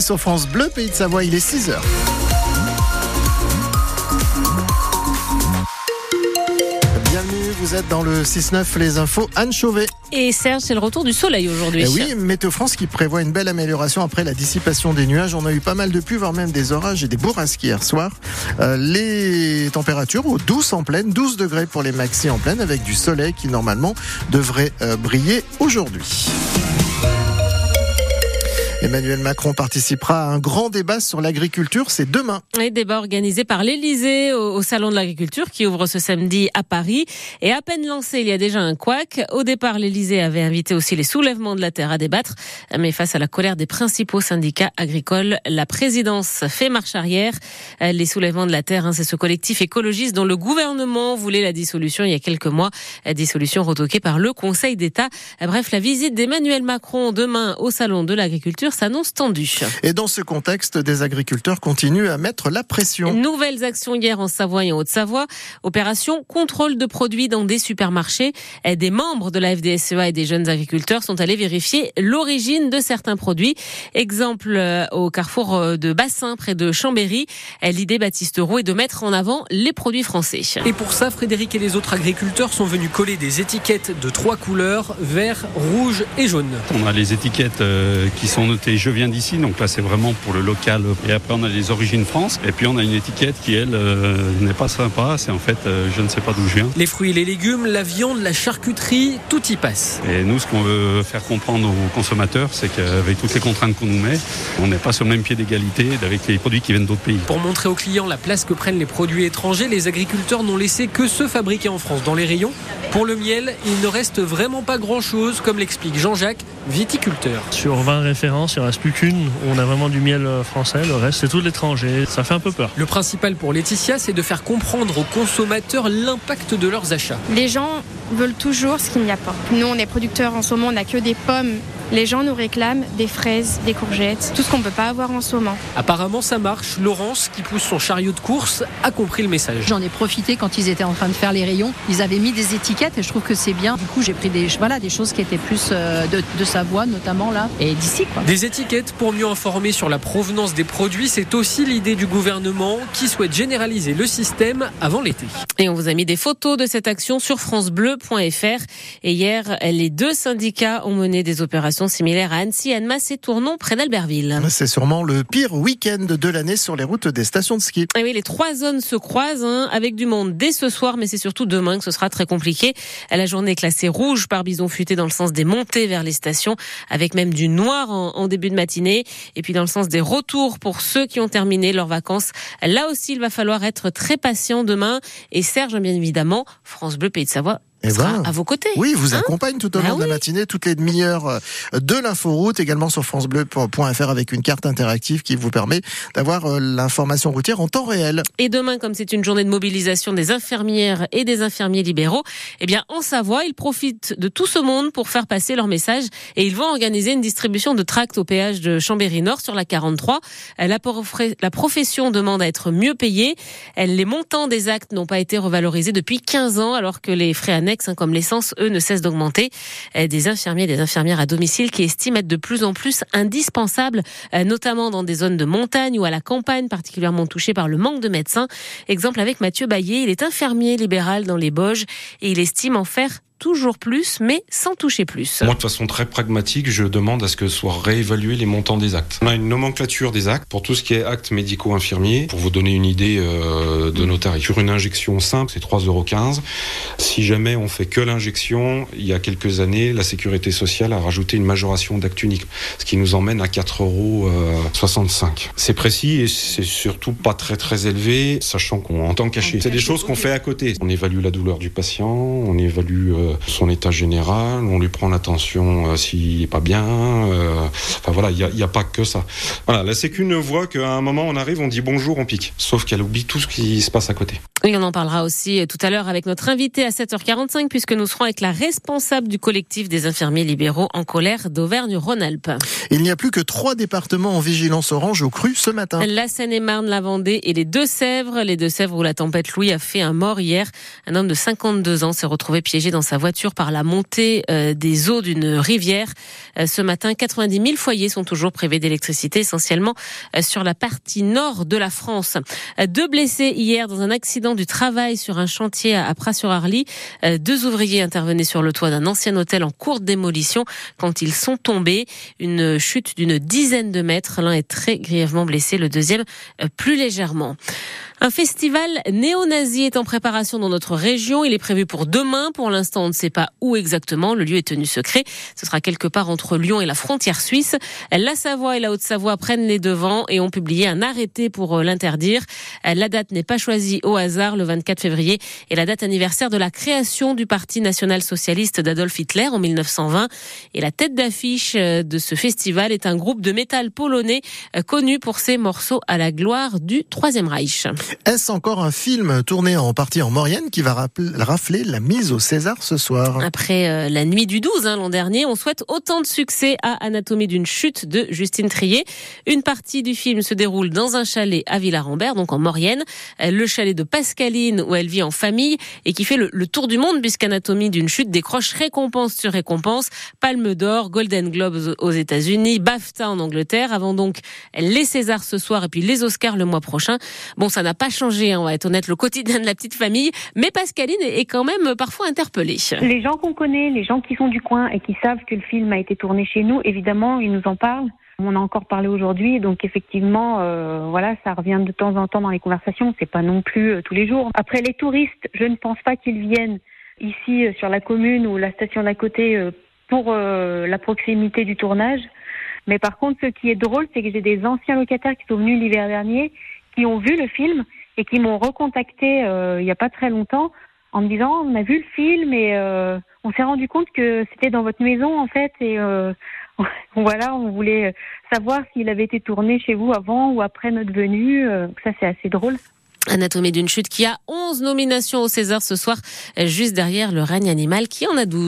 Sur France Bleu, Pays de Savoie, il est 6h. Bienvenue, vous êtes dans le 6-9 Les Infos, Anne Chauvet. Et Serge, c'est le retour du soleil aujourd'hui. Eh oui, Météo France qui prévoit une belle amélioration après la dissipation des nuages. On a eu pas mal de pluie, voire même des orages et des bourrasques hier soir. Euh, les températures au 12 en pleine, 12 degrés pour les maxi en pleine, avec du soleil qui normalement devrait euh, briller aujourd'hui. Emmanuel Macron participera à un grand débat sur l'agriculture, c'est demain. Un débat organisé par l'Elysée au, Salon de l'Agriculture qui ouvre ce samedi à Paris. Et à peine lancé, il y a déjà un couac. Au départ, l'Elysée avait invité aussi les soulèvements de la terre à débattre. Mais face à la colère des principaux syndicats agricoles, la présidence fait marche arrière. Les soulèvements de la terre, hein, c'est ce collectif écologiste dont le gouvernement voulait la dissolution il y a quelques mois. Dissolution retoquée par le Conseil d'État. Bref, la visite d'Emmanuel Macron demain au Salon de l'Agriculture s'annonce tendue. Et dans ce contexte, des agriculteurs continuent à mettre la pression. Nouvelles actions hier en Savoie et en Haute-Savoie. Opération contrôle de produits dans des supermarchés. Des membres de la FDSEA et des jeunes agriculteurs sont allés vérifier l'origine de certains produits. Exemple euh, au carrefour euh, de Bassin, près de Chambéry. L'idée, Baptiste Roux, est de mettre en avant les produits français. Et pour ça, Frédéric et les autres agriculteurs sont venus coller des étiquettes de trois couleurs, vert, rouge et jaune. On a les étiquettes euh, qui sont je viens d'ici, donc là c'est vraiment pour le local. Et après on a les origines France, et puis on a une étiquette qui elle euh, n'est pas sympa, c'est en fait euh, je ne sais pas d'où je viens. Les fruits les légumes, la viande, la charcuterie, tout y passe. Et nous ce qu'on veut faire comprendre aux consommateurs, c'est qu'avec toutes les contraintes qu'on nous met, on n'est pas sur le même pied d'égalité avec les produits qui viennent d'autres pays. Pour montrer aux clients la place que prennent les produits étrangers, les agriculteurs n'ont laissé que ceux fabriqués en France dans les rayons. Pour le miel, il ne reste vraiment pas grand-chose, comme l'explique Jean-Jacques, viticulteur. Sur 20 références, il ne reste plus qu'une. On a vraiment du miel euh, français, le reste c'est tout de l'étranger. Ça fait un peu peur. Le principal pour Laetitia, c'est de faire comprendre aux consommateurs l'impact de leurs achats. Les gens veulent toujours ce qu'il n'y a pas. Nous, on est producteurs en ce moment, on n'a que des pommes les gens nous réclament des fraises, des courgettes, tout ce qu'on ne peut pas avoir en ce moment. Apparemment, ça marche. Laurence, qui pousse son chariot de course, a compris le message. J'en ai profité quand ils étaient en train de faire les rayons. Ils avaient mis des étiquettes et je trouve que c'est bien. Du coup, j'ai pris des, voilà, des choses qui étaient plus euh, de, de Savoie, notamment là, et d'ici. Des étiquettes pour mieux informer sur la provenance des produits, c'est aussi l'idée du gouvernement qui souhaite généraliser le système avant l'été. Et on vous a mis des photos de cette action sur francebleu.fr. Et hier, les deux syndicats ont mené des opérations similaire à Annecy, Annemasse et Tournon, près d'Albertville. C'est sûrement le pire week-end de l'année sur les routes des stations de ski. Et oui, les trois zones se croisent hein, avec du monde dès ce soir, mais c'est surtout demain que ce sera très compliqué. La journée est classée rouge par bison futé dans le sens des montées vers les stations, avec même du noir en, en début de matinée. Et puis dans le sens des retours pour ceux qui ont terminé leurs vacances. Là aussi, il va falloir être très patient demain. Et Serge, bien évidemment, France Bleu Pays de Savoie eh ben, à vos côtés. Oui, vous hein accompagne tout au long bah de la matinée, toutes les demi-heures euh, de l'inforoute, également sur francebleu.fr avec une carte interactive qui vous permet d'avoir euh, l'information routière en temps réel. Et demain, comme c'est une journée de mobilisation des infirmières et des infirmiers libéraux, eh bien, en Savoie, ils profitent de tout ce monde pour faire passer leur message et ils vont organiser une distribution de tracts au péage de Chambéry-Nord sur la 43. La, la profession demande à être mieux payée. Les montants des actes n'ont pas été revalorisés depuis 15 ans alors que les frais Comme l'essence, eux, ne cessent d'augmenter. Euh, des infirmiers et des infirmières à domicile qui estiment être de plus en plus indispensables, euh, notamment dans des zones de montagne ou à la campagne particulièrement touchées par le manque de médecins. Exemple avec Mathieu Baillet, il est infirmier libéral dans les Boges et il estime en faire toujours plus, mais sans toucher plus. Moi, de façon très pragmatique, je demande à ce que soient réévalués les montants des actes. On a une nomenclature des actes pour tout ce qui est actes médico-infirmiers. Pour vous donner une idée euh, de nos tarifs, sur une injection simple, c'est 3,15 euros. Si jamais on fait que l'injection, il y a quelques années, la sécurité sociale a rajouté une majoration d'acte unique, ce qui nous emmène à 4,65 euros. C'est précis et c'est surtout pas très très élevé, sachant qu'on entend cacher. C'est des choses qu'on fait à côté. On évalue la douleur du patient, on évalue euh, son état général, on lui prend l'attention euh, s'il n'est pas bien. Euh, voilà, il n'y a, pas que ça. Voilà, la Sécu ne voit qu'à un moment on arrive, on dit bonjour, on pique. Sauf qu'elle oublie tout ce qui se passe à côté. Oui, on en parlera aussi tout à l'heure avec notre invité à 7h45 puisque nous serons avec la responsable du collectif des infirmiers libéraux en colère d'Auvergne-Rhône-Alpes. Il n'y a plus que trois départements en vigilance orange au cru ce matin. La Seine-et-Marne, la Vendée et les Deux-Sèvres. Les Deux-Sèvres où la tempête Louis a fait un mort hier. Un homme de 52 ans s'est retrouvé piégé dans sa sa voiture par la montée des eaux d'une rivière. Ce matin, 90 000 foyers sont toujours privés d'électricité, essentiellement sur la partie nord de la France. Deux blessés hier dans un accident du travail sur un chantier à Pras-sur-Arly. Deux ouvriers intervenaient sur le toit d'un ancien hôtel en cours de démolition quand ils sont tombés. Une chute d'une dizaine de mètres. L'un est très grièvement blessé, le deuxième plus légèrement. Un festival néo-nazi est en préparation dans notre région. Il est prévu pour demain. Pour l'instant, on ne sait pas où exactement. Le lieu est tenu secret. Ce sera quelque part entre Lyon et la frontière suisse. La Savoie et la Haute-Savoie prennent les devants et ont publié un arrêté pour euh, l'interdire. La date n'est pas choisie au hasard. Le 24 février est la date anniversaire de la création du Parti national-socialiste d'Adolf Hitler en 1920. Et la tête d'affiche euh, de ce festival est un groupe de métal polonais euh, connu pour ses morceaux à la gloire du Troisième Reich. Est-ce encore un film tourné en partie en Maurienne qui va rafler la mise au César ce soir Après euh, la nuit du 12 hein, l'an dernier, on souhaite autant de succès à Anatomie d'une chute de Justine Trier. Une partie du film se déroule dans un chalet à Villarambert, donc en Maurienne. Euh, le chalet de Pascaline où elle vit en famille et qui fait le, tour du monde puisqu'Anatomie d'une chute décroche récompense sur récompense. Palme d'or, Golden Globes aux États-Unis, BAFTA en Angleterre. Avant donc les Césars ce soir et puis les Oscars le mois prochain. Bon, ça n'a pas changé, hein, on va être honnête, le quotidien de la petite famille, mais Pascaline est quand même parfois interpellée. Les gens qu'on connaît, les gens qui sont du coin et qui savent que le film a été tourné chez nous, évidemment, ils nous en parlent. On a encore parlé aujourd'hui, donc effectivement, euh, voilà, ça revient de temps en temps dans les conversations. C'est pas non plus euh, tous les jours. Après les touristes, je ne pense pas qu'ils viennent ici euh, sur la commune ou la station d'à côté pour la proximité du tournage. Mais par contre, ce qui est drôle, c'est que j'ai des anciens locataires qui sont venus l'hiver dernier qui ont vu le film et qui m'ont recontacté euh, il n'y a pas très longtemps en me disant on a vu le film et euh, on s'est rendu compte que c'était dans votre maison en fait et euh, voilà on voulait savoir s'il avait été tourné chez vous avant ou après notre venue ça c'est assez drôle Anatomie d'une chute qui a 11 nominations au César ce soir, juste derrière le règne animal qui en a 12.